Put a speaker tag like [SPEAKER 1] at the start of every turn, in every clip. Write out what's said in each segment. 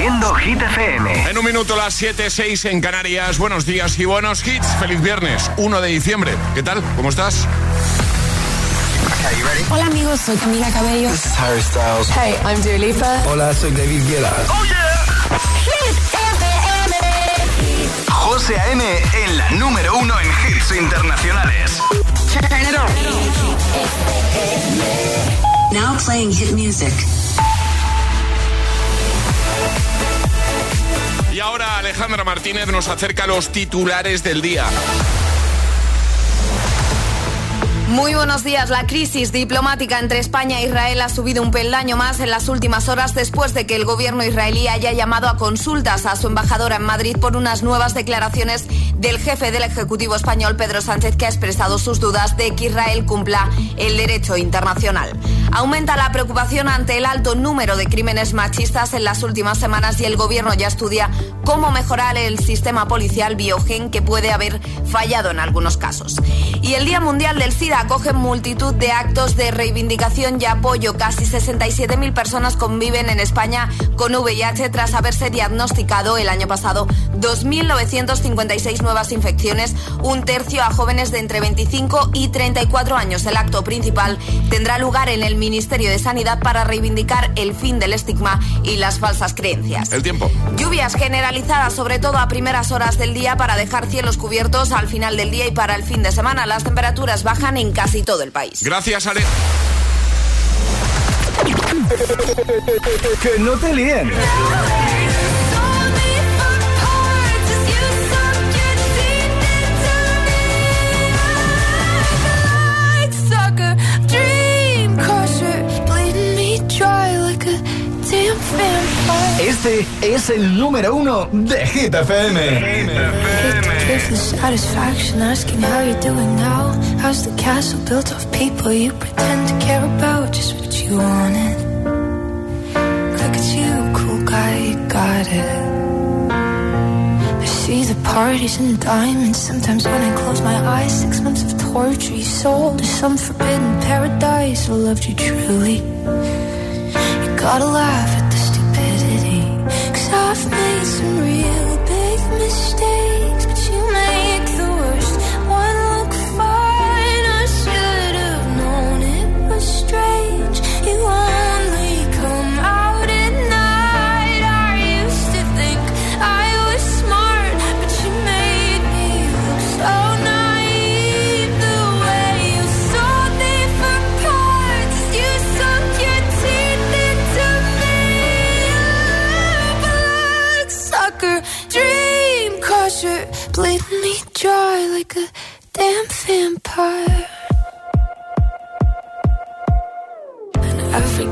[SPEAKER 1] Haciendo Hit FM.
[SPEAKER 2] En un minuto las 7, 6 en Canarias. Buenos días y buenos hits. Feliz viernes, 1 de diciembre. ¿Qué tal? ¿Cómo estás?
[SPEAKER 3] Hola amigos, soy Camila Cabello.
[SPEAKER 4] This is Harry Styles.
[SPEAKER 3] Hey, I'm Dua Lipa.
[SPEAKER 5] Hola, soy David Guetta.
[SPEAKER 1] Oh yeah. Hit FM. José A.M. en la número uno en hits internacionales.
[SPEAKER 6] Turn it on. Now playing hit music.
[SPEAKER 2] Y ahora Alejandra Martínez nos acerca a los titulares del día.
[SPEAKER 7] Muy buenos días. La crisis diplomática entre España e Israel ha subido un peldaño más en las últimas horas después de que el gobierno israelí haya llamado a consultas a su embajadora en Madrid por unas nuevas declaraciones del jefe del Ejecutivo español, Pedro Sánchez, que ha expresado sus dudas de que Israel cumpla el derecho internacional. Aumenta la preocupación ante el alto número de crímenes machistas en las últimas semanas y el gobierno ya estudia cómo mejorar el sistema policial biogen que puede haber fallado en algunos casos. Y el Día Mundial del SIDA acoge multitud de actos de reivindicación y apoyo. Casi 67.000 personas conviven en España con VIH tras haberse diagnosticado el año pasado 2.956 nuevas infecciones, un tercio a jóvenes de entre 25 y 34 años. El acto principal tendrá lugar en el Ministerio de Sanidad para reivindicar el fin del estigma y las falsas creencias.
[SPEAKER 2] El tiempo.
[SPEAKER 7] Lluvias generalizadas, sobre todo a primeras horas del día, para dejar cielos cubiertos al final del día y para el fin de semana. Las temperaturas bajan en casi todo el país.
[SPEAKER 2] Gracias, Ale.
[SPEAKER 5] que no te líen. Este es el número uno de Hit FM.
[SPEAKER 8] Give the satisfaction asking how you're doing now. How's the castle built of people you pretend to care about? Just what you wanted. Look at you, cool guy, you got it. I see the parties and diamonds. Sometimes when I close my eyes, six months of torture you sold to some forbidden paradise. I loved you truly. You gotta laugh I've made some real big mistakes,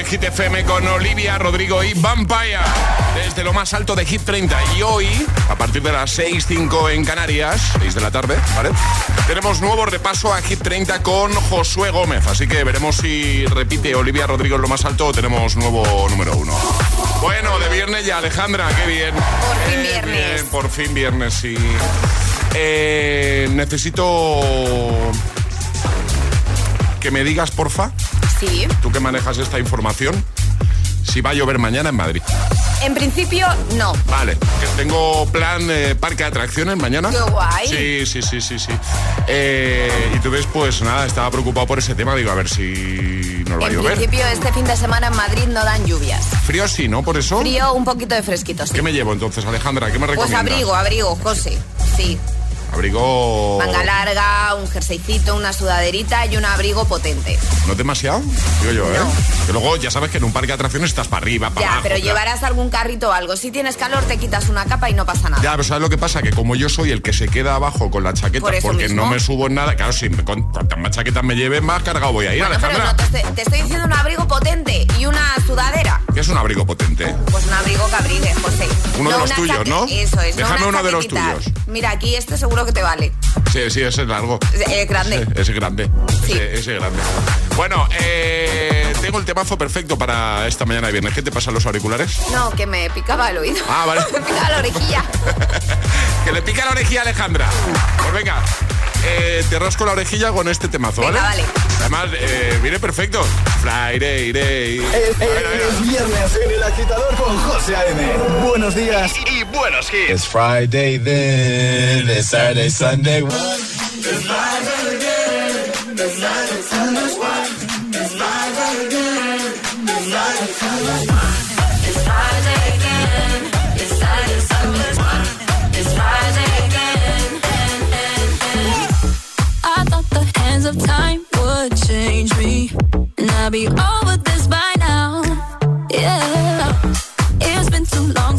[SPEAKER 2] de Hit FM con Olivia, Rodrigo y Vampire. Desde lo más alto de Hit 30. Y hoy, a partir de las 6.05 en Canarias, 6 de la tarde, ¿vale? Tenemos nuevo repaso a Hit 30 con Josué Gómez. Así que veremos si repite Olivia Rodrigo en lo más alto o tenemos nuevo número uno. Bueno, de viernes ya, Alejandra, qué bien.
[SPEAKER 7] Por fin viernes.
[SPEAKER 2] bien, por fin viernes, sí. Eh, necesito que me digas, porfa,
[SPEAKER 7] Sí.
[SPEAKER 2] tú que manejas esta información, si va a llover mañana en Madrid.
[SPEAKER 7] En principio, no.
[SPEAKER 2] Vale, que tengo plan eh, parque de atracciones mañana.
[SPEAKER 7] Qué guay.
[SPEAKER 2] Sí, sí, sí, sí, sí. Eh, y tú ves, pues nada, estaba preocupado por ese tema. Digo, a ver si nos va a
[SPEAKER 7] En
[SPEAKER 2] llover.
[SPEAKER 7] principio, este fin de semana en Madrid no dan lluvias.
[SPEAKER 2] Frío sí, ¿no? Por eso.
[SPEAKER 7] Frío, un poquito de fresquito, sí.
[SPEAKER 2] ¿Qué me llevo entonces, Alejandra? ¿Qué me
[SPEAKER 7] Pues
[SPEAKER 2] recomiendas?
[SPEAKER 7] abrigo, abrigo, José. Sí.
[SPEAKER 2] Abrigo.
[SPEAKER 7] Manga larga, un jerseycito, una sudaderita y un abrigo potente.
[SPEAKER 2] ¿No demasiado? Digo yo, ¿eh?
[SPEAKER 7] No.
[SPEAKER 2] Que luego ya sabes que en un parque de atracciones estás para arriba, para
[SPEAKER 7] Ya,
[SPEAKER 2] abajo.
[SPEAKER 7] pero
[SPEAKER 2] claro.
[SPEAKER 7] llevarás algún carrito o algo. Si tienes calor, te quitas una capa y no pasa nada.
[SPEAKER 2] Ya, pero ¿sabes lo que pasa? Que como yo soy el que se queda abajo con la chaqueta
[SPEAKER 7] Por
[SPEAKER 2] porque
[SPEAKER 7] mismo.
[SPEAKER 2] no me subo en nada, claro, si me, con, cuantas más chaquetas me lleve, más cargado voy a ir,
[SPEAKER 7] Bueno, pero
[SPEAKER 2] Alejandra.
[SPEAKER 7] no, te, estoy, te estoy diciendo un abrigo potente y una sudadera.
[SPEAKER 2] ¿Qué es un abrigo potente?
[SPEAKER 7] Pues un abrigo que abrigue, José.
[SPEAKER 2] Uno de los tuyos, ¿no?
[SPEAKER 7] Eso es. no
[SPEAKER 2] Déjame uno de los tuyos.
[SPEAKER 7] Mira, aquí este seguro que te vale.
[SPEAKER 2] Sí, sí, ese es largo.
[SPEAKER 7] Es, grande.
[SPEAKER 2] Ese, ese es grande.
[SPEAKER 7] Sí.
[SPEAKER 2] Ese, ese es grande. Bueno, eh, tengo el temazo perfecto para esta mañana de viernes. ¿Qué te pasan los auriculares?
[SPEAKER 7] No, que me picaba el oído.
[SPEAKER 2] Ah, vale.
[SPEAKER 7] me picaba la orejilla.
[SPEAKER 2] que le pica la orejilla a Alejandra. Pues venga, eh, te rasco la orejilla con este temazo, ¿vale?
[SPEAKER 7] Venga, vale.
[SPEAKER 2] Además, eh, viene perfecto. Friday.
[SPEAKER 5] Es,
[SPEAKER 2] ver, a ver.
[SPEAKER 5] es viernes en el agitador con José A.M. Buenos días.
[SPEAKER 1] Y buenos hits.
[SPEAKER 4] It's Friday then, it's Saturday, Sunday.
[SPEAKER 8] I hands of time would change me, and I'd be over this by now. Yeah, it's been too long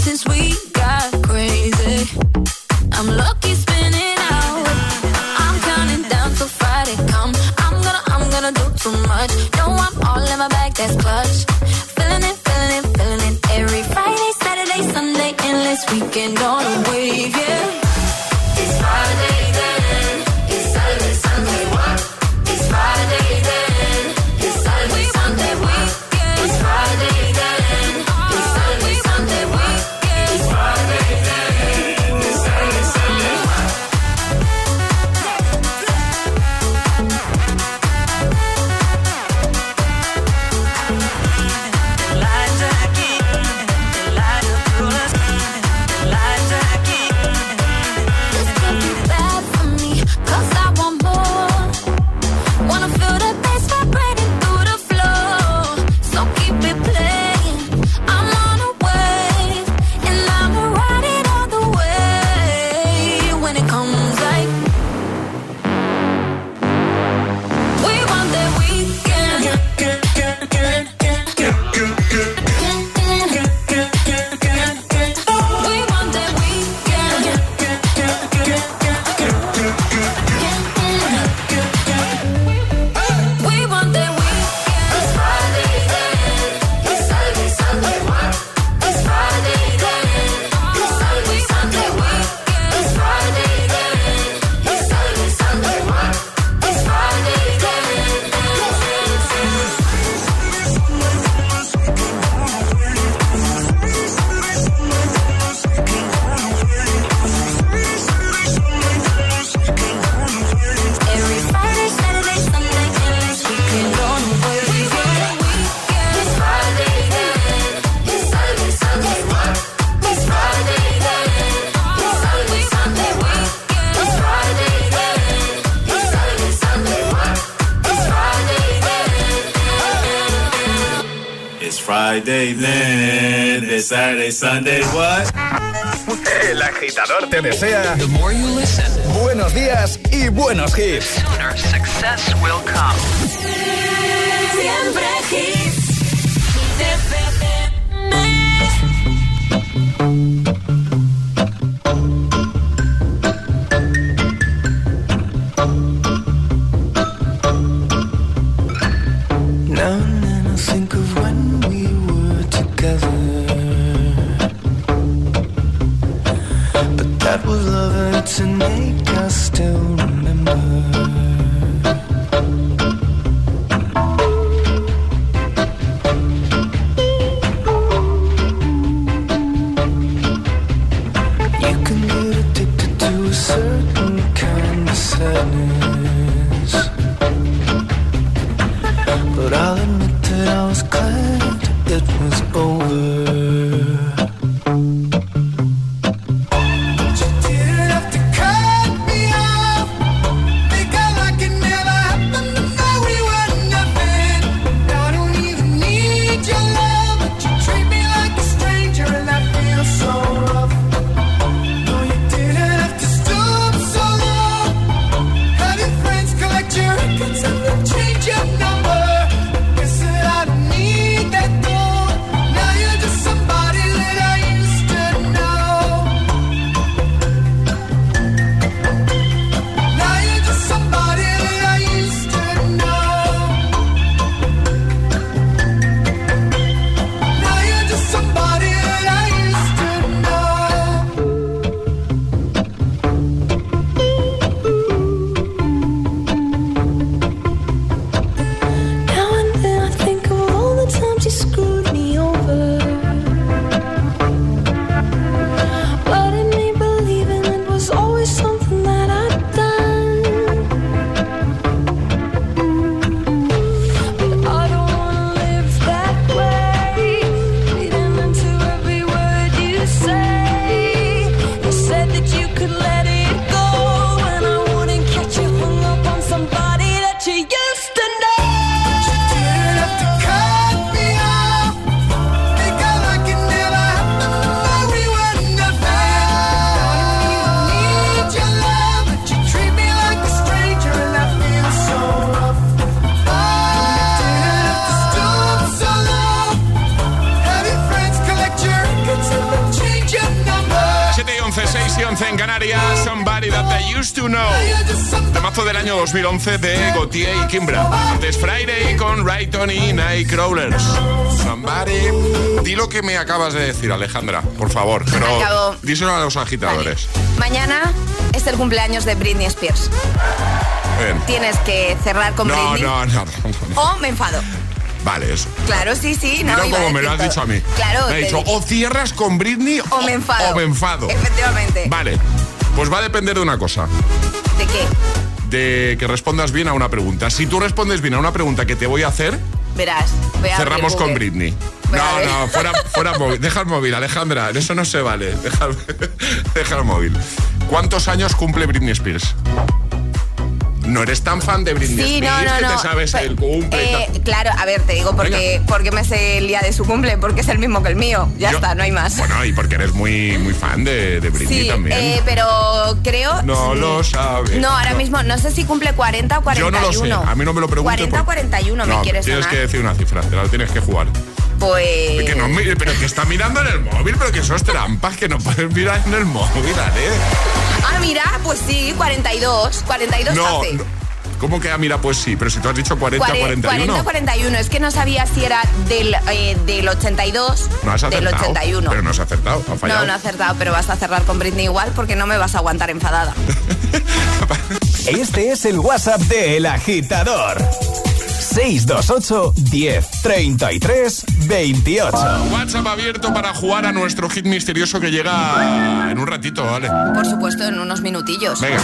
[SPEAKER 8] Friday then, it's Saturday, Sunday, what?
[SPEAKER 1] El agitador
[SPEAKER 5] Te desea buenos días y buenos hits.
[SPEAKER 1] Success will come.
[SPEAKER 2] de Gautier y Kimbra. Antes Friday con Rayton y Nightcrawlers. Somebody. Di lo que me acabas de decir, Alejandra, por favor. Pero díselo a los agitadores.
[SPEAKER 7] Mañana es el cumpleaños de Britney Spears. Tienes que cerrar con Britney.
[SPEAKER 2] No, no, no.
[SPEAKER 7] O me enfado.
[SPEAKER 2] Vale, eso.
[SPEAKER 7] Claro, sí, sí. No,
[SPEAKER 2] Mira como me lo has dicho a mí.
[SPEAKER 7] Claro.
[SPEAKER 2] Me ha dicho, o cierras con Britney
[SPEAKER 7] o, o me enfado.
[SPEAKER 2] O me enfado.
[SPEAKER 7] Efectivamente.
[SPEAKER 2] Vale. Pues va a depender de una cosa.
[SPEAKER 7] ¿De qué?
[SPEAKER 2] De que respondas bien a una pregunta. Si tú respondes bien a una pregunta que te voy a hacer,
[SPEAKER 7] Verás. voy a abrir
[SPEAKER 2] cerramos con. Britney.
[SPEAKER 7] Voy
[SPEAKER 2] No, no, fuera, fuera móvil. Deja el móvil, Alejandra. Eso no se vale. Deja, deja el móvil. ¿Cuántos años cumple Britney Spears? No eres tan fan de Britney
[SPEAKER 7] Sí,
[SPEAKER 2] Spears
[SPEAKER 7] no,
[SPEAKER 2] que
[SPEAKER 7] no.
[SPEAKER 2] te sabes el cumple.
[SPEAKER 7] eh, claro, a ver, te digo porque, porque me sé el día de su cumple, porque es el mismo que el mío. Ya
[SPEAKER 2] Yo-
[SPEAKER 7] está, no hay más.
[SPEAKER 2] Bueno, y porque eres muy, muy fan de, de Britney
[SPEAKER 7] sí,
[SPEAKER 2] también.
[SPEAKER 7] eh, pero creo.
[SPEAKER 2] No lo sabes.
[SPEAKER 7] No, ahora mismo no sé si cumple 40 o
[SPEAKER 2] Yo
[SPEAKER 7] 41.
[SPEAKER 2] no lo sé. A mí no me lo preguntes.
[SPEAKER 7] 40 o
[SPEAKER 2] porque-
[SPEAKER 7] 41 me
[SPEAKER 2] no,
[SPEAKER 7] quieres
[SPEAKER 2] Tienes
[SPEAKER 7] sonar.
[SPEAKER 2] que decir una cifra, te la tienes que jugar.
[SPEAKER 7] Pues.
[SPEAKER 2] Que no mire, pero que está mirando en el móvil, pero que eso es trampas, que no puedes mirar en el móvil, ¿vale?
[SPEAKER 7] Ah, mira, pues sí, 42. 42
[SPEAKER 2] No,
[SPEAKER 7] hace.
[SPEAKER 2] no. ¿Cómo que, ah, mira, pues sí, pero si tú has dicho 40,
[SPEAKER 7] Cuare-
[SPEAKER 2] 41.
[SPEAKER 7] 40 41. Es que no sabía si era del, eh, del 82
[SPEAKER 2] No has
[SPEAKER 7] del
[SPEAKER 2] acertado.
[SPEAKER 7] 81.
[SPEAKER 2] Pero no has acertado, ha fallado.
[SPEAKER 7] no, no he acertado, pero vas a cerrar con Britney igual porque no me vas a aguantar enfadada.
[SPEAKER 5] Este es el WhatsApp de El Agitador. 628 10 33 28.
[SPEAKER 2] WhatsApp abierto para jugar a nuestro hit misterioso que llega en un ratito, ¿vale?
[SPEAKER 7] Por supuesto, en unos minutillos.
[SPEAKER 2] Venga.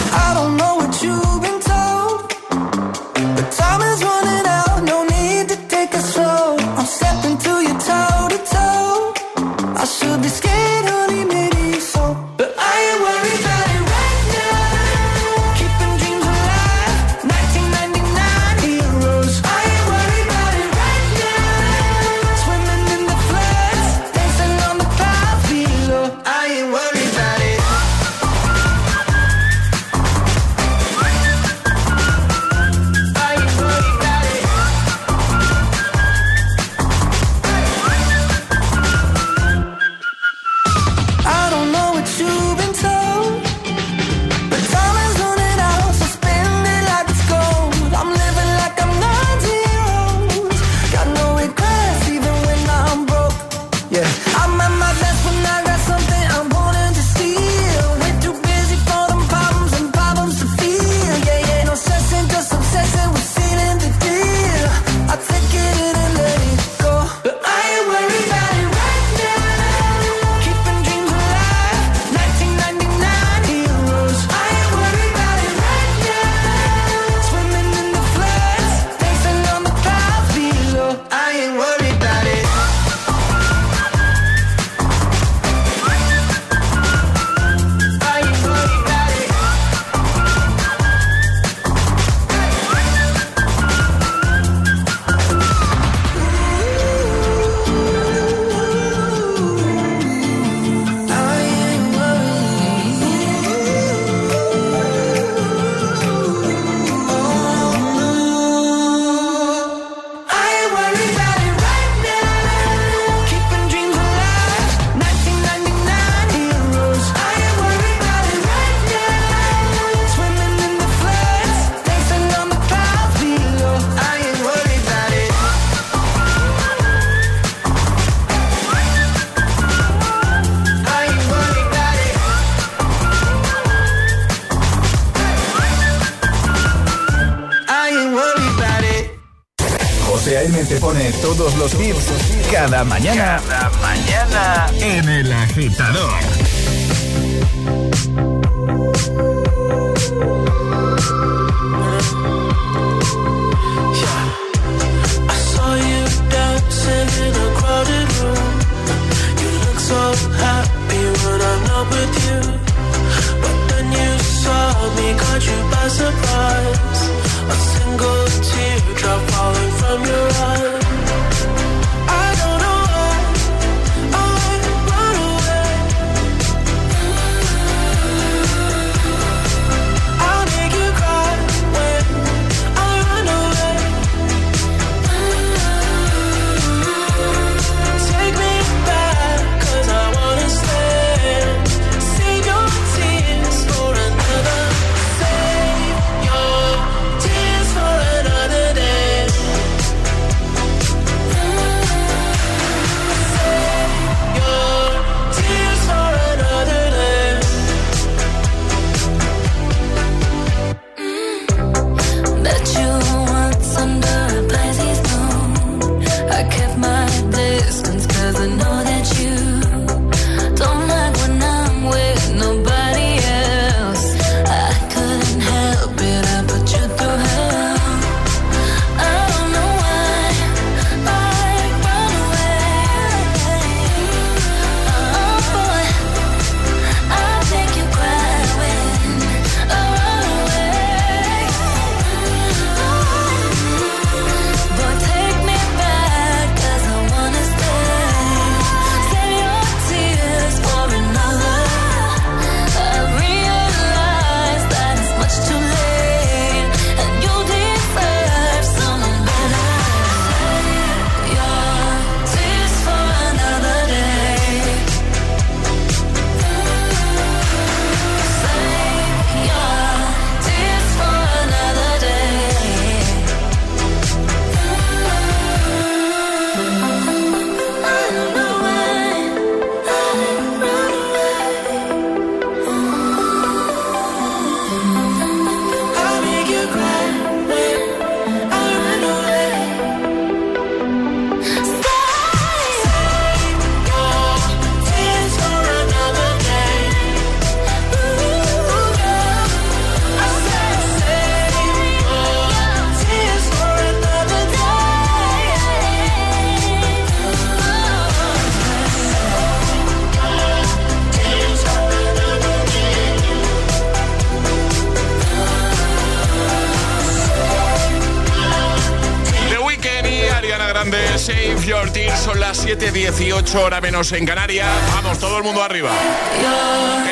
[SPEAKER 2] 8 menos en Canarias. Vamos, todo el mundo arriba.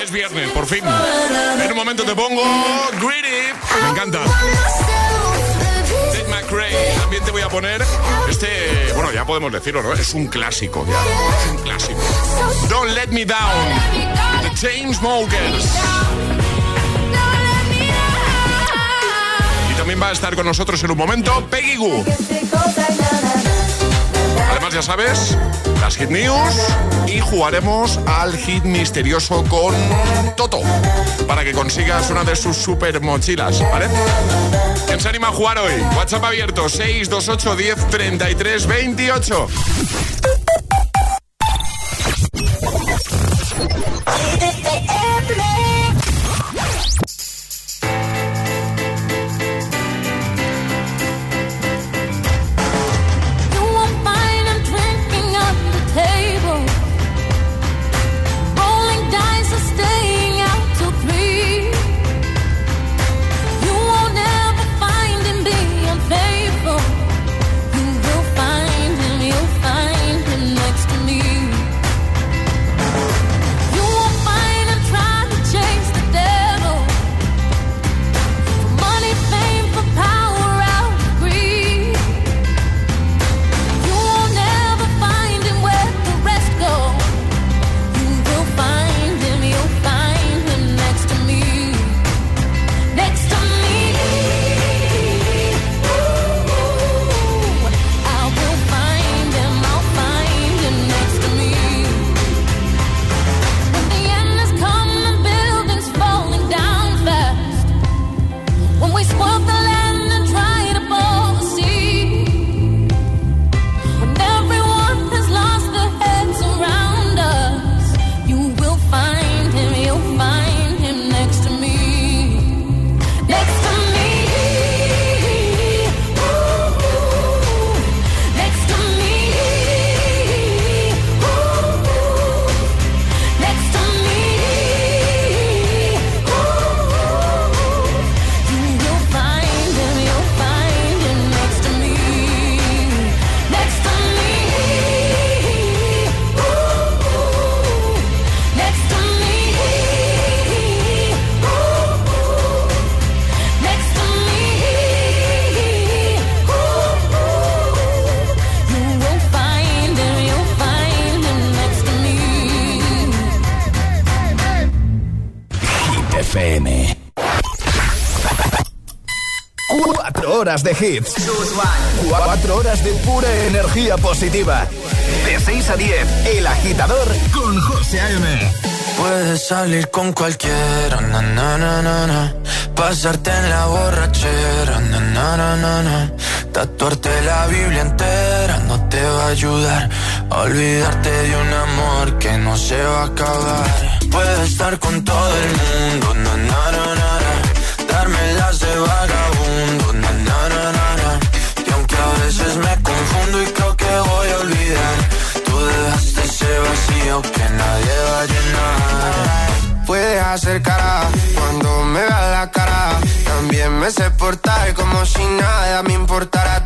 [SPEAKER 2] Es viernes, por fin. En un momento te pongo Greedy. Me encanta. Ted McRae. También te voy a poner este, bueno, ya podemos decirlo, ¿no? Es un clásico, ya. Es un clásico. Don't Let Me Down. The Chainsmokers. Y también va a estar con nosotros en un momento Peggy Goo ya sabes, las Hit News y jugaremos al hit misterioso con Toto para que consigas una de sus super mochilas, ¿vale? ¿Quién se anima a jugar hoy? WhatsApp abierto 628 10 33 28.
[SPEAKER 5] De hits. Cuatro horas de pura energía positiva. De 6 a 10, El Agitador con José A.M.
[SPEAKER 9] Puedes salir con cualquiera. Pasarte en la borrachera. Tatuarte la Biblia entera no te va a ayudar. a Olvidarte de un amor que no se va a acabar. Puedes estar con todo el mundo. Darme las de vagabundo, veces me confundo y creo que voy a olvidar, tú dejaste ese vacío que nadie va a llenar.
[SPEAKER 10] Puedes hacer cara cuando me veas la cara. También me sé portar como si nada me importara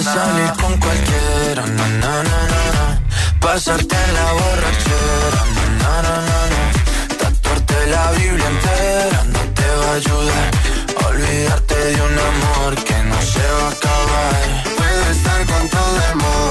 [SPEAKER 9] Salir con cualquiera, na, na, na, na. Pasarte en la borrachera, na, na, na, na. Tatuarte la Biblia entera no te va a ayudar. Olvidarte de un amor que no se va a acabar.
[SPEAKER 10] Puedo estar con todo el mundo,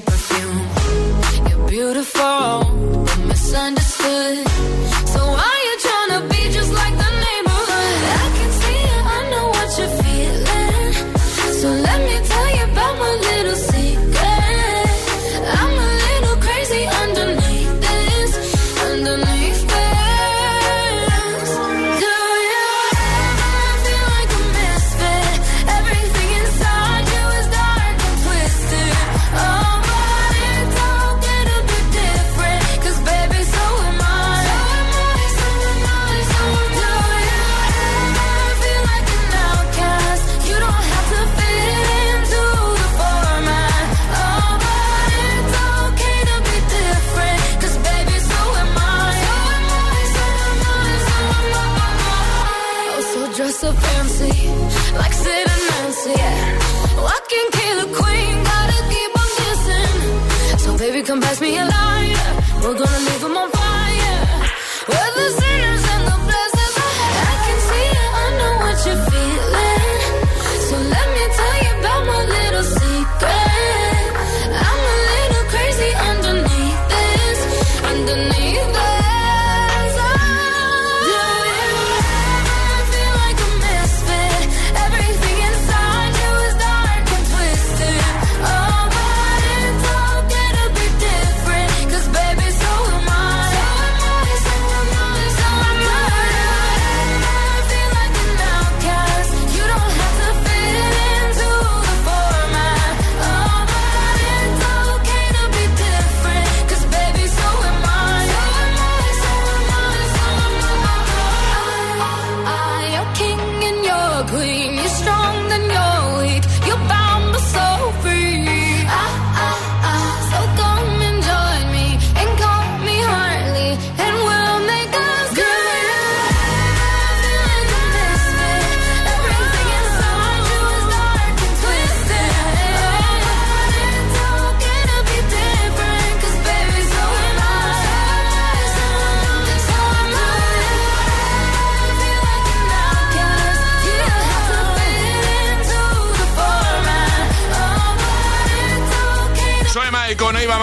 [SPEAKER 8] Perfume. You're beautiful, but misunderstood.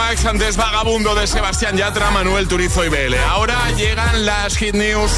[SPEAKER 2] Max, antes Vagabundo de Sebastián Yatra, Manuel Turizo y BL. Ahora llegan las Hit News.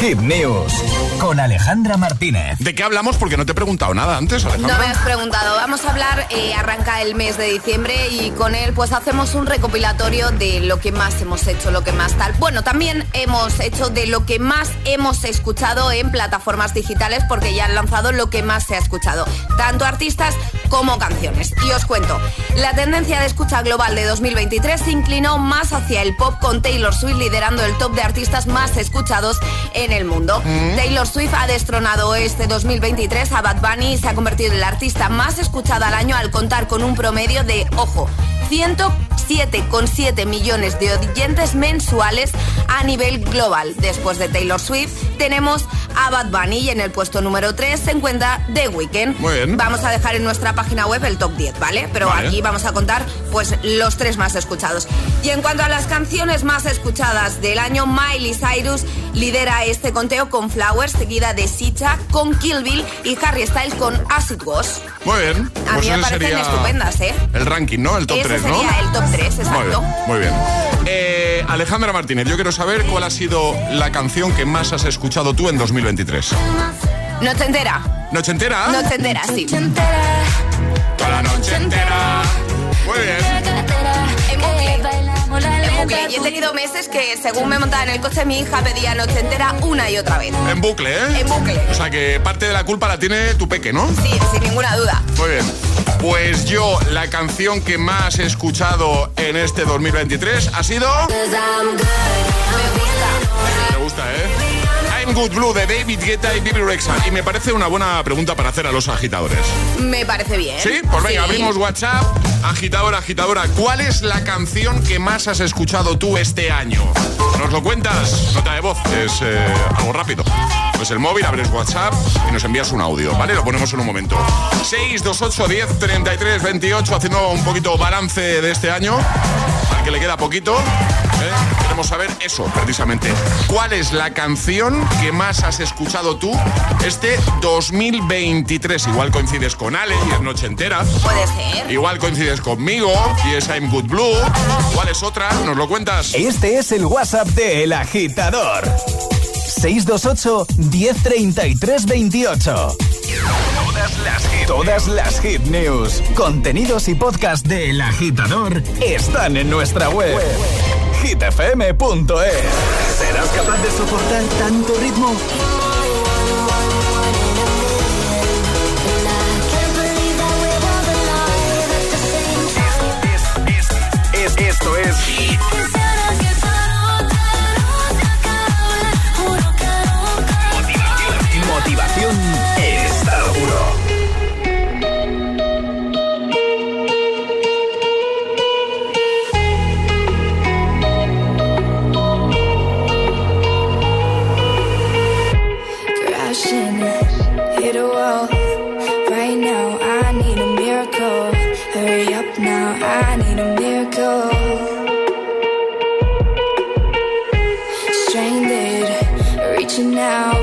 [SPEAKER 5] Hit News con Alejandra Martínez.
[SPEAKER 2] ¿De qué hablamos? Porque no te he preguntado nada antes, Alejandra.
[SPEAKER 7] No me has preguntado. Vamos a hablar, eh, arranca el mes de diciembre y con él pues hacemos un recopilatorio de lo que más hemos hecho, lo que más tal. Bueno, también hemos hecho de lo que más hemos escuchado en plataformas digitales porque ya han lanzado lo que más se ha escuchado, tanto artistas como canciones. Y os cuento, la tendencia de escucha global de 2023 se inclinó más hacia el pop con Taylor Swift liderando el top de artistas más escuchados en el mundo. Taylor Swift ha destronado este 2023 a Bad Bunny y se ha convertido en la artista más escuchada al año al contar con un promedio de, ojo, 107,7 millones de oyentes mensuales a nivel global. Después de Taylor Swift tenemos a Bad Bunny y en el puesto número 3 se encuentra The Weeknd.
[SPEAKER 2] Muy bien.
[SPEAKER 7] Vamos a dejar en nuestra página web el top 10, ¿vale? Pero
[SPEAKER 2] Vale.
[SPEAKER 7] aquí vamos a contar pues los tres más escuchados. Y en cuanto a las canciones más escuchadas del año, Miley Cyrus lidera este conteo con Flowers, seguida de Sitcha con Kill Bill y Harry Styles con As It Was.
[SPEAKER 2] Muy bien.
[SPEAKER 7] A
[SPEAKER 2] Pues
[SPEAKER 7] mí me
[SPEAKER 2] ese
[SPEAKER 7] parecen
[SPEAKER 2] sería
[SPEAKER 7] estupendas, ¿eh?
[SPEAKER 2] El ranking, ¿no? El top
[SPEAKER 7] Ese
[SPEAKER 2] 3, ¿no?
[SPEAKER 7] sería el top 3,
[SPEAKER 2] Muy
[SPEAKER 7] exacto.
[SPEAKER 2] bien, muy bien. Eh, Alejandra Martínez, yo quiero saber cuál ha sido la canción que más has escuchado tú en 2023.
[SPEAKER 7] Noche entera.
[SPEAKER 2] ¿Noche entera?
[SPEAKER 7] Noche entera, sí.
[SPEAKER 2] Toda la noche entera. Muy bien.
[SPEAKER 7] Bucle. Y he tenido meses que, según me montaba en el coche, mi hija pedía noche entera una y otra vez.
[SPEAKER 2] En bucle, ¿eh?
[SPEAKER 7] En bucle.
[SPEAKER 2] O sea que parte de la culpa la tiene tu peque, ¿no?
[SPEAKER 7] Sí, sin ninguna duda.
[SPEAKER 2] Muy bien. Pues yo, la canción que más he escuchado en este 2023 ha sido... Me gusta, ¿eh? I'm Good Blue de David Guetta y Bibi Rexha. Y me parece una buena pregunta para hacer a los agitadores.
[SPEAKER 7] Me parece bien.
[SPEAKER 2] ¿Sí? Pues venga, abrimos WhatsApp. Agitadora, agitadora, ¿cuál es la canción que más has escuchado tú este año? ¿Nos lo cuentas? Nota de voz, es eh, algo rápido. Pues el móvil, abres WhatsApp y nos envías un audio, ¿vale? Lo ponemos en un momento. 628 10 33 28, haciendo un poquito balance de este año, al que le queda poquito. ¿eh? Queremos saber eso, precisamente. ¿Cuál es la canción que más has escuchado tú este 2023? Igual coincides con Ale y es noche entera.
[SPEAKER 7] Puede ser.
[SPEAKER 2] Igual coincides conmigo y es I'm Good Blue. ¿Cuál es otra? ¿Nos lo cuentas?
[SPEAKER 5] Este es el WhatsApp de El Agitador. 628 1033 28. Todas las hit, todas las hit news, contenidos y podcast de El Agitador están en nuestra web. hitfm.es. ¿Serás capaz de soportar tanto ritmo? Es- esto es
[SPEAKER 8] reaching out.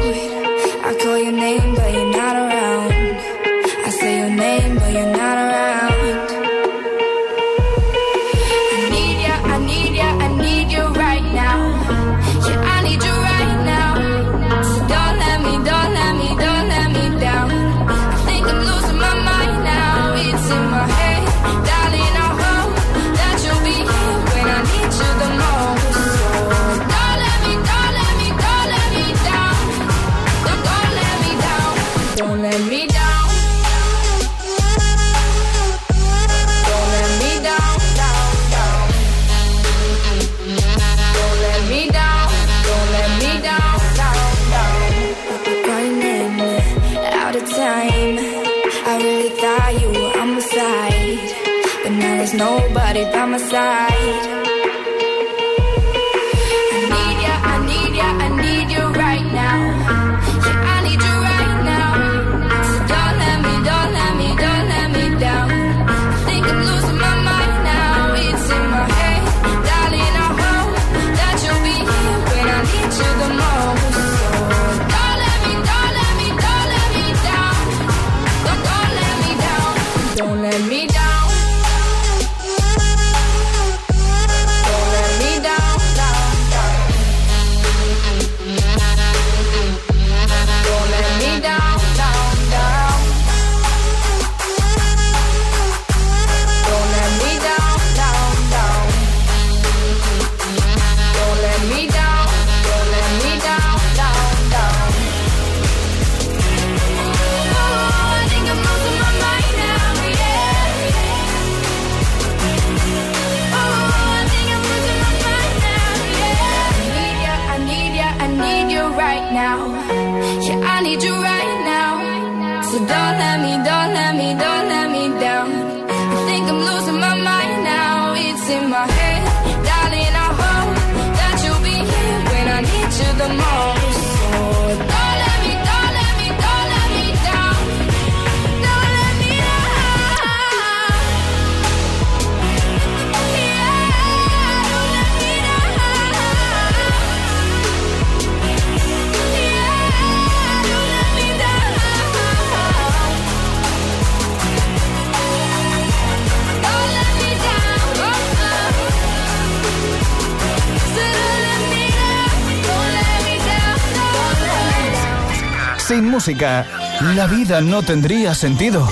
[SPEAKER 5] Música, la vida no tendría sentido.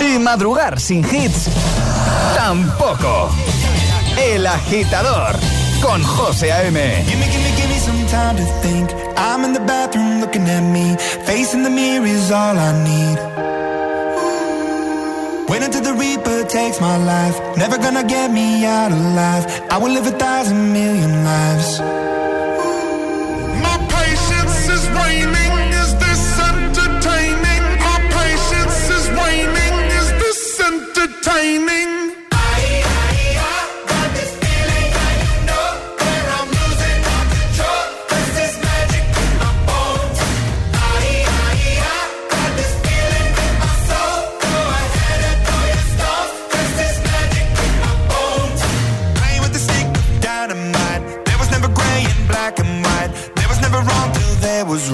[SPEAKER 5] Y madrugar sin hits, tampoco. El agitador, con José A.M.
[SPEAKER 11] Some time to think. I'm in the bathroom looking at me. Facing the mirror is all I need. Wait until the Reaper takes my life. Never gonna get me out alive. I will live a thousand million lives.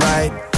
[SPEAKER 11] Right.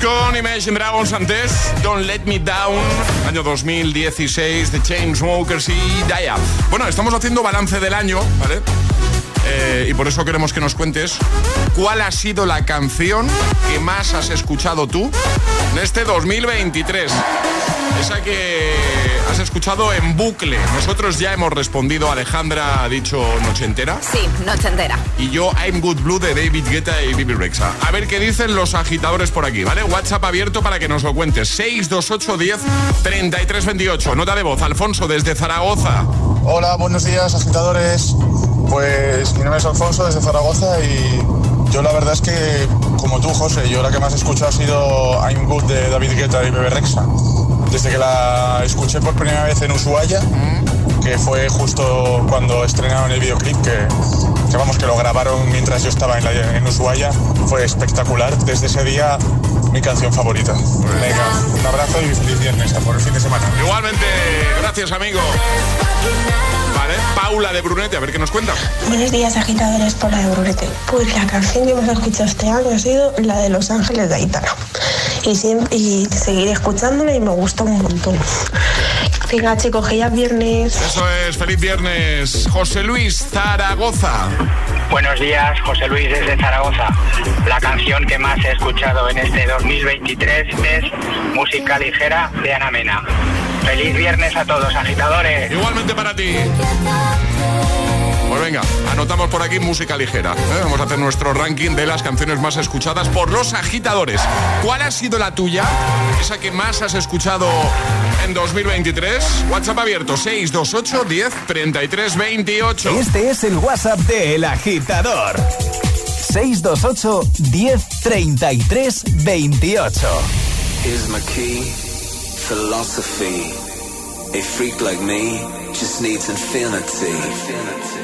[SPEAKER 2] Con Imagine Dragons antes, Don't Let Me Down, año 2016, The Chainsmokers y Daya. Bueno, estamos haciendo balance del año, ¿vale? Eh, y por eso queremos que nos cuentes cuál ha sido la canción que más has escuchado tú en este 2023. Esa que has escuchado en bucle. Nosotros ya hemos respondido, Alejandra ha dicho noche entera.
[SPEAKER 7] Sí, noche entera.
[SPEAKER 2] Y yo I'm Good Blue de David Guetta y Bibi Rexa. A ver qué dicen los agitadores por aquí, ¿vale? WhatsApp abierto para que nos lo cuentes. 628 10 33 28. Nota de voz, Alfonso desde Zaragoza.
[SPEAKER 12] Hola, buenos días, agitadores. Pues mi nombre es Alfonso desde Zaragoza y yo la verdad es que, como tú, José, yo la que más he escuchado ha sido I'm Good de David Guetta y Bebe Rexa. Desde que la escuché por primera vez en Ushuaia, que fue justo cuando estrenaron el videoclip, que, que vamos, que lo grabaron mientras yo estaba en, la- en Ushuaia, fue espectacular. Desde ese día, mi canción favorita. Venga, un abrazo y feliz viernes, por el fin de semana.
[SPEAKER 2] Igualmente, gracias amigo. Vale, Paula de Brunete, a ver qué nos cuenta.
[SPEAKER 13] Buenos días, agitadores por la de Brunete. Pues la canción que más he escuchado este año ha sido la de Los Ángeles de Aitana. Y, siempre, y seguiré escuchándola y me gusta un montón. Venga, chicos, que ya es viernes.
[SPEAKER 2] Eso es, feliz viernes. José Luis Zaragoza.
[SPEAKER 14] Buenos días, José Luis desde Zaragoza. La canción que más he escuchado en este 2023 es Música Ligera de Ana Mena. Feliz viernes a todos, agitadores.
[SPEAKER 2] Igualmente para ti. Pues venga, anotamos por aquí música ligera. ¿eh? Vamos a hacer nuestro ranking de las canciones más escuchadas por los agitadores. ¿Cuál ha sido la tuya? Esa que más has escuchado en 2023. WhatsApp abierto 628 10 33 28.
[SPEAKER 5] Este es el WhatsApp de El Agitador. 628 10 33 28.
[SPEAKER 15] Here's my key, philosophy. A freak like me just needs infinity. Relax,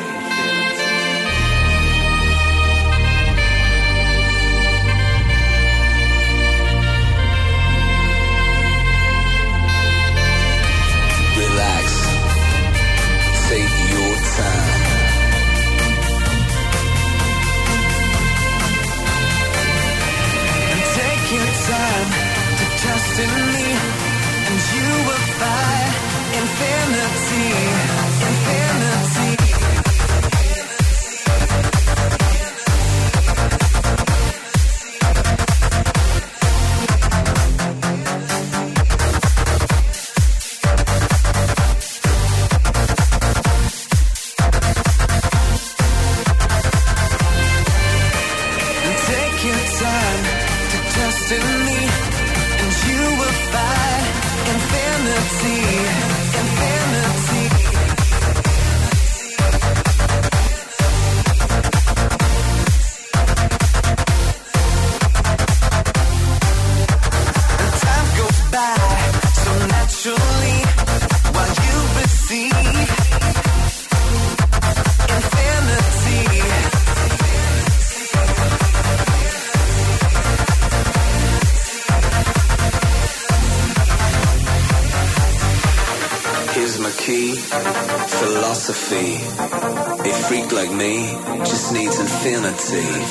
[SPEAKER 16] infinity.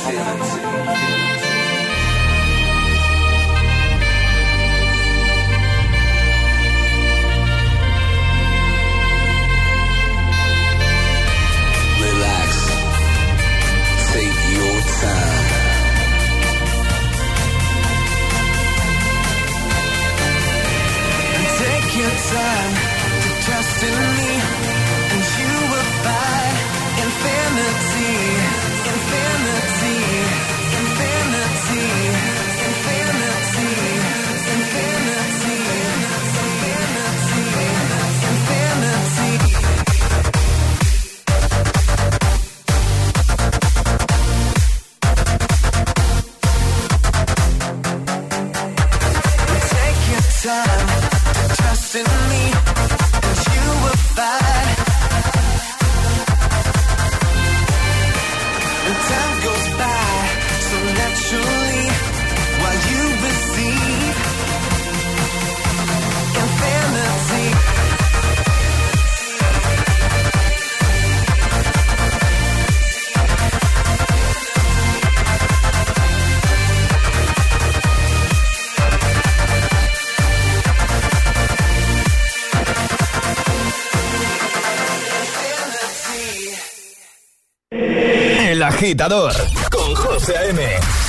[SPEAKER 5] Con José A.M.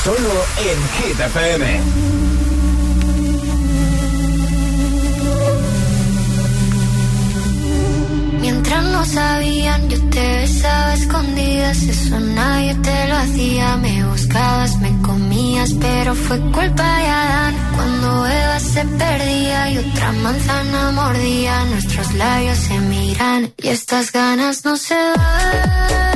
[SPEAKER 5] Solo en Hit.
[SPEAKER 17] Mientras no sabían, yo te besaba escondidas. Eso nadie te lo hacía. Me buscabas, me comías, pero fue culpa de Adán. Cuando Eva se perdía y otra manzana mordía, nuestros labios se miran y estas ganas no se van.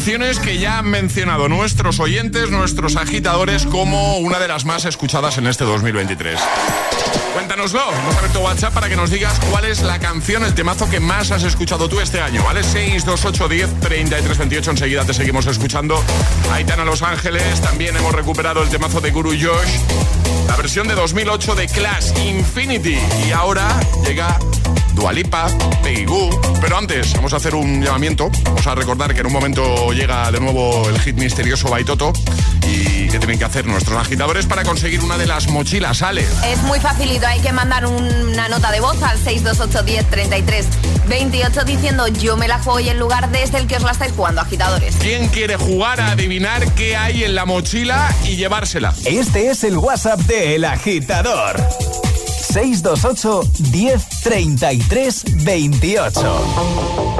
[SPEAKER 2] Canciones que ya han mencionado nuestros oyentes, nuestros agitadores, como una de las más escuchadas en este 2023. Cuéntanoslo, vamos a ver tu WhatsApp para que nos digas cuál es la canción, el temazo que más has escuchado tú este año, ¿vale? 628 10 33 28, enseguida te seguimos escuchando. Aitana Los Ángeles, también hemos recuperado el temazo de Guru Josh, la versión de 2008 de Clash Infinity. Y ahora llega Dualipa, Peggy Goo. Pero antes, vamos a hacer un llamamiento. Vamos a recordar que en un momento llega de nuevo el hit misterioso Baitoto. ¿Y qué tienen que hacer nuestros agitadores para conseguir una de las mochilas, Ale?
[SPEAKER 7] Es muy facilito, hay que mandar una nota de voz al 628 10 33 28 diciendo yo me la juego y el lugar desde el que os la estáis jugando, agitadores.
[SPEAKER 2] ¿Quién quiere jugar a adivinar qué hay en la mochila y llevársela?
[SPEAKER 5] Este es el WhatsApp de El Agitador. 628 10 33 28.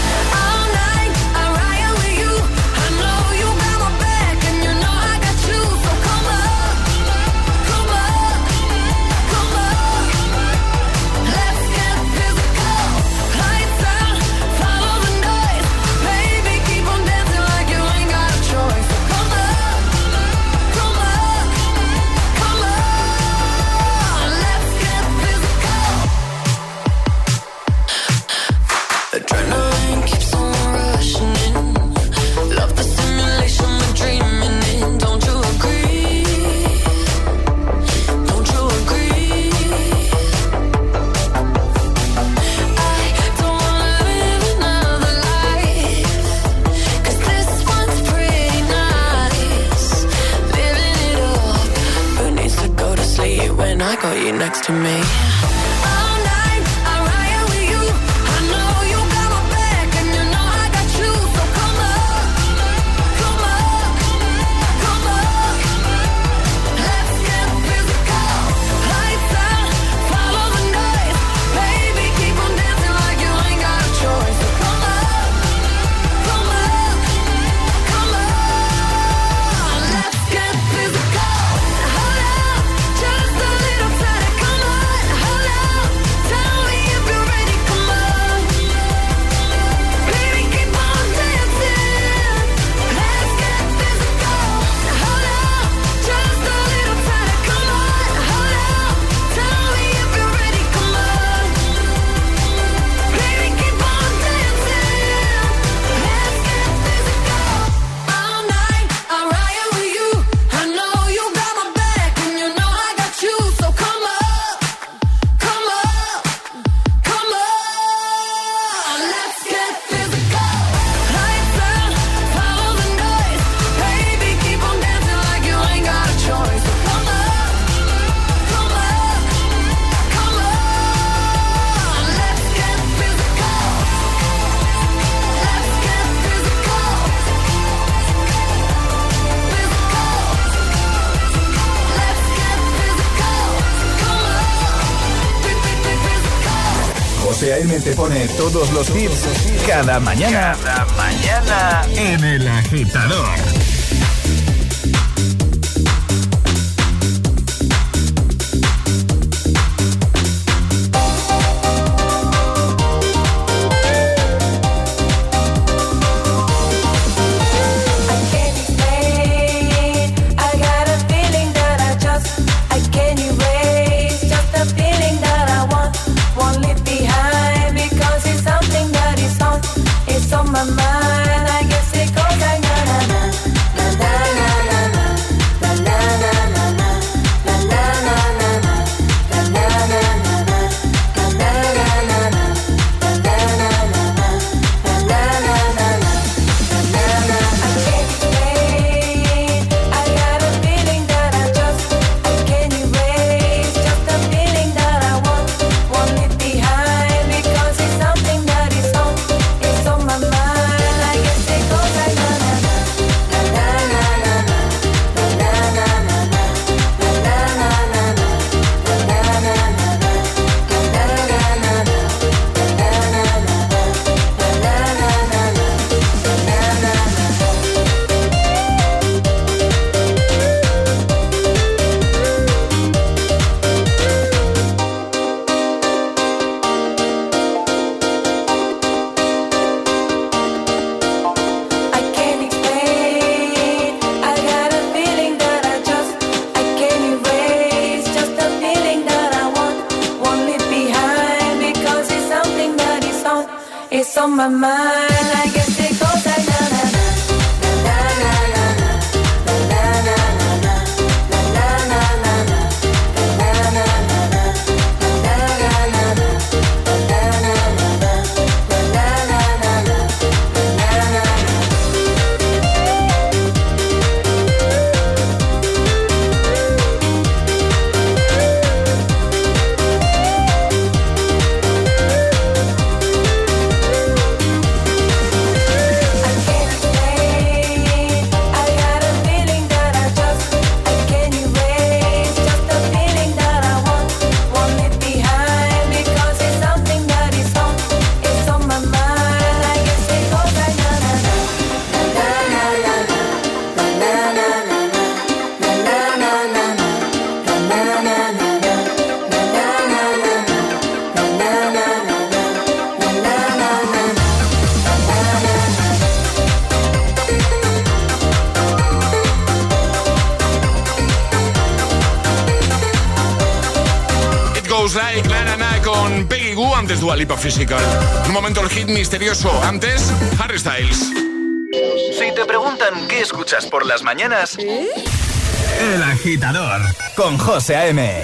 [SPEAKER 18] José te pone todos los tips cada mañana. Cada mañana en el agitador.
[SPEAKER 2] mine. I guess
[SPEAKER 5] Un momento el hit misterioso. Antes, Harry Styles.
[SPEAKER 18] Si te preguntan qué escuchas por las mañanas, El Agitador con José A.M.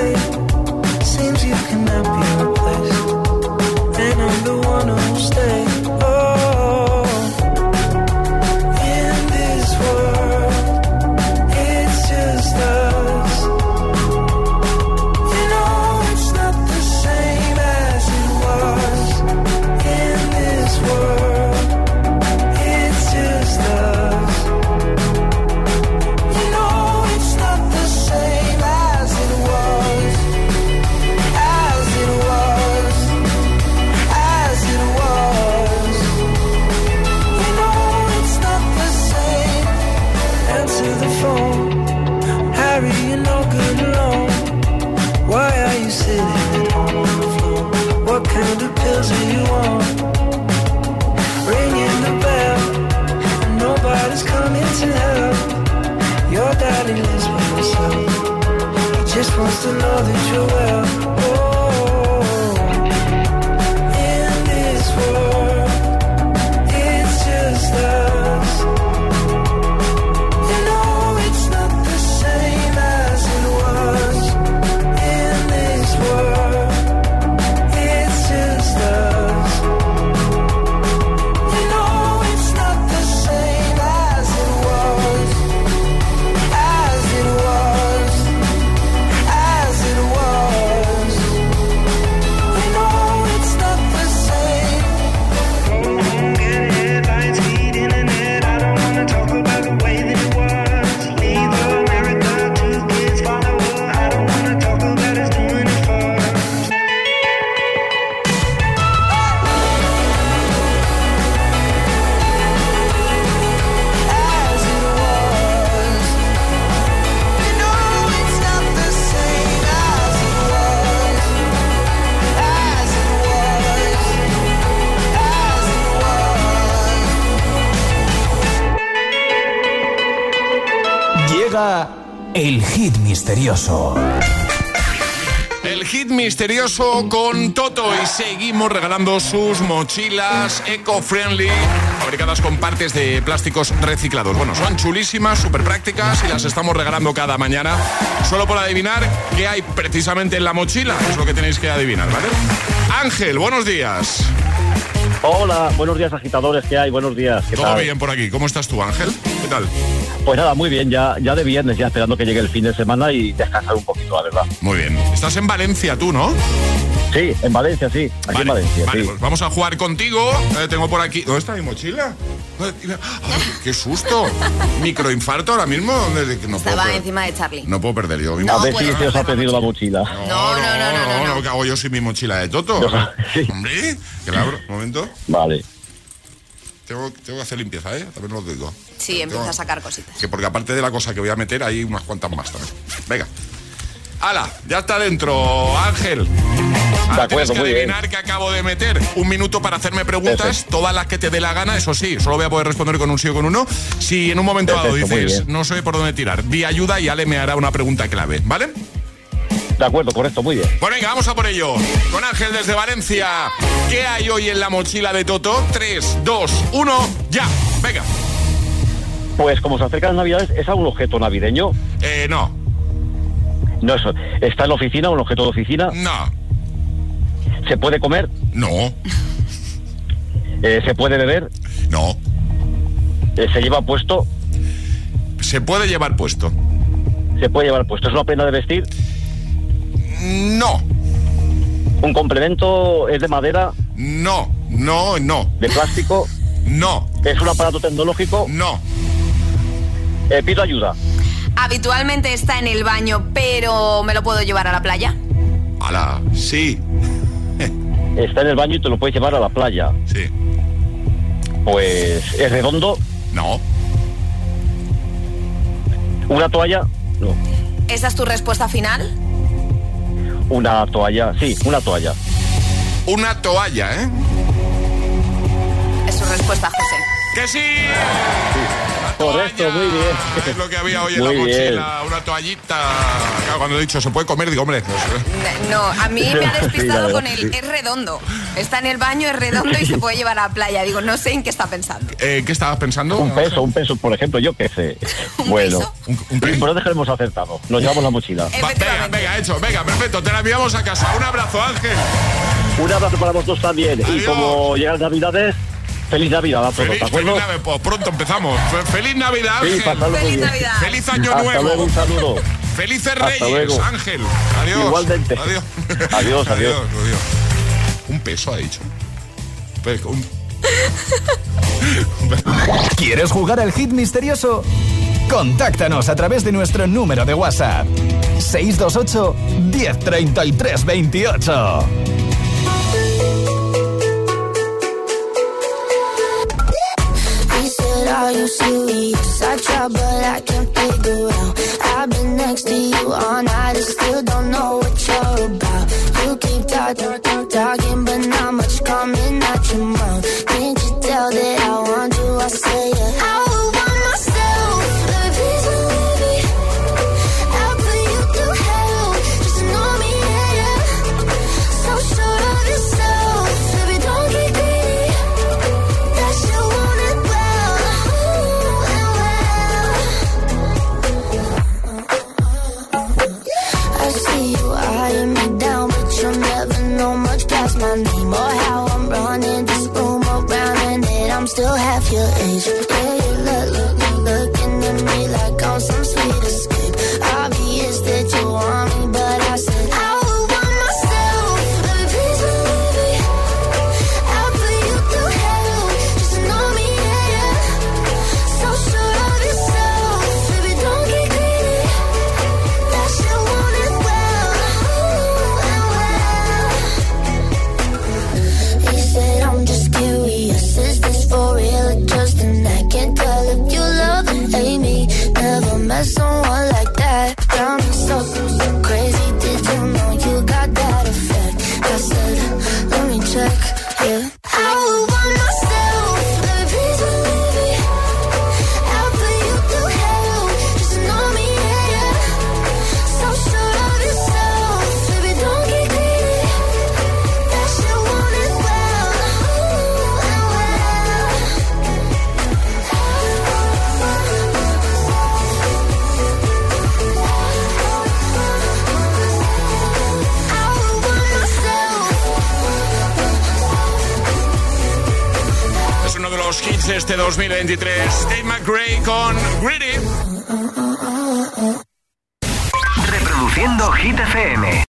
[SPEAKER 5] El hit misterioso.
[SPEAKER 2] El hit misterioso con Toto y seguimos regalando sus mochilas eco-friendly fabricadas con partes de plásticos reciclados. Bueno, son chulísimas, súper prácticas y las estamos regalando cada mañana solo por adivinar qué hay precisamente en la mochila. Es lo que tenéis que adivinar, ¿vale? Ángel, buenos días.
[SPEAKER 19] Hola, buenos días agitadores, ¿qué hay? Buenos días, ¿qué
[SPEAKER 2] Todo
[SPEAKER 19] tal?
[SPEAKER 2] bien por aquí. ¿Cómo estás tú, Ángel? ¿Qué tal?
[SPEAKER 19] Pues nada, muy bien, ya, ya de viernes, ya esperando que llegue el fin de semana y descansar un poquito, la verdad.
[SPEAKER 2] Muy bien. Estás en Valencia tú, ¿no?
[SPEAKER 19] Sí, en Valencia, sí, aquí en Valencia,
[SPEAKER 2] Vale,
[SPEAKER 19] sí.
[SPEAKER 2] pues vamos a jugar contigo. Eh, tengo por aquí. ¿Dónde está mi mochila? Ay, ¡Qué susto! Microinfarto ahora mismo. ¿Dónde- que No
[SPEAKER 7] Estaba encima de Charlie.
[SPEAKER 2] no puedo perder yo. mi
[SPEAKER 19] a ver si se os ha perdido la mochila.
[SPEAKER 2] No, no, no, no, no, ¿Qué hago yo sin mi mochila de Toto? Hombre, que la abro. Un momento.
[SPEAKER 19] Vale.
[SPEAKER 2] Tengo, tengo que hacer limpieza, ¿eh? También lo digo.
[SPEAKER 7] Sí, empieza a sacar cositas.
[SPEAKER 2] Que porque aparte de la cosa que voy a meter, hay unas cuantas más también. Venga. ¡Hala! Ya está dentro, Ángel. Tienes
[SPEAKER 19] acuerdo,
[SPEAKER 2] que
[SPEAKER 19] muy bien.
[SPEAKER 2] qué acabo de meter. Un minuto para hacerme preguntas, todas las que te dé la gana, eso sí, solo voy a poder responder con un sí o con uno. Si en un momento dado
[SPEAKER 19] Perfecto,
[SPEAKER 2] dices, no sé por dónde tirar, di ayuda y Ale me hará una pregunta clave, ¿vale?
[SPEAKER 19] De acuerdo, correcto, muy bien.
[SPEAKER 2] Bueno, venga, vamos a por ello. Con Ángel desde Valencia. ¿Qué hay hoy en la mochila de Toto? 3, 2, 1, ya. Venga.
[SPEAKER 19] Pues como se acercan las navidades, ¿es algún objeto navideño?
[SPEAKER 2] Eh, no.
[SPEAKER 19] No, eso. ¿Está en la oficina, un objeto de oficina?
[SPEAKER 2] No.
[SPEAKER 19] ¿Se puede comer?
[SPEAKER 2] No.
[SPEAKER 19] Eh, ¿Se puede beber?
[SPEAKER 2] No.
[SPEAKER 19] Eh, ¿Se lleva puesto?
[SPEAKER 2] Se puede llevar puesto.
[SPEAKER 19] ¿Se puede llevar puesto? ¿Es una prenda de vestir?
[SPEAKER 2] No.
[SPEAKER 19] ¿Un complemento es de madera?
[SPEAKER 2] No, no, no.
[SPEAKER 19] ¿De plástico?
[SPEAKER 2] No.
[SPEAKER 19] ¿Es un aparato tecnológico?
[SPEAKER 2] No.
[SPEAKER 19] Eh, pido ayuda.
[SPEAKER 7] Habitualmente está en el baño, pero ¿me lo puedo llevar a la playa?
[SPEAKER 2] ¡Hala! Sí.
[SPEAKER 19] Está en el baño y te lo puedes llevar a la playa.
[SPEAKER 2] Sí.
[SPEAKER 19] Pues, ¿es redondo?
[SPEAKER 2] No.
[SPEAKER 19] ¿Una toalla? No.
[SPEAKER 7] ¿Esa es tu respuesta final?
[SPEAKER 19] Una toalla, sí, una toalla.
[SPEAKER 2] Una toalla, ¿eh?
[SPEAKER 7] Es su respuesta, José.
[SPEAKER 2] ¡Que sí!
[SPEAKER 19] Correcto, muy bien.
[SPEAKER 2] Es lo que había hoy en
[SPEAKER 19] Muy
[SPEAKER 2] la mochila,
[SPEAKER 19] bien.
[SPEAKER 2] una toallita. Claro, cuando he dicho se puede comer, digo, hombre,
[SPEAKER 7] No, a mí me ha despistado con el
[SPEAKER 2] sí.
[SPEAKER 7] es redondo. Está en el baño, es redondo y se puede llevar a la playa. Digo, no sé en qué está pensando.
[SPEAKER 2] eh, ¿qué estabas pensando?
[SPEAKER 19] Un peso, un peso, por ejemplo, yo qué sé. Bueno, pero dejaremos acertado. Nos llevamos la mochila.
[SPEAKER 2] Va, venga, venga, hecho, venga, perfecto, te la enviamos a casa. Un abrazo, Ángel.
[SPEAKER 19] Un abrazo para vosotros también. Y como llegan navidades, feliz Navidad a todos,
[SPEAKER 2] Feliz,
[SPEAKER 19] ¿de acuerdo?
[SPEAKER 2] feliz Navidad, pues pronto empezamos. Fe- Feliz Navidad,
[SPEAKER 19] Sí,
[SPEAKER 2] Ángel.
[SPEAKER 19] muy Feliz.
[SPEAKER 7] Navidad.
[SPEAKER 2] Feliz Año
[SPEAKER 19] Hasta
[SPEAKER 2] Nuevo.
[SPEAKER 19] luego, un saludo.
[SPEAKER 2] Felices
[SPEAKER 19] Hasta
[SPEAKER 2] Reyes,
[SPEAKER 19] luego.
[SPEAKER 2] Ángel. Adiós.
[SPEAKER 19] Igualmente.
[SPEAKER 2] Adiós.
[SPEAKER 19] Adiós, adiós.
[SPEAKER 2] adiós. Un peso ha dicho. Pues, un-
[SPEAKER 5] ¿Quieres jugar al hit misterioso? Contáctanos a través de nuestro número de WhatsApp. 628 1033 28.
[SPEAKER 8] Are you serious? I try, but I can't figure out. I've been next to you all night and still don't know what you're about. You keep talking, talk, talking, but not much coming out your mouth. Can't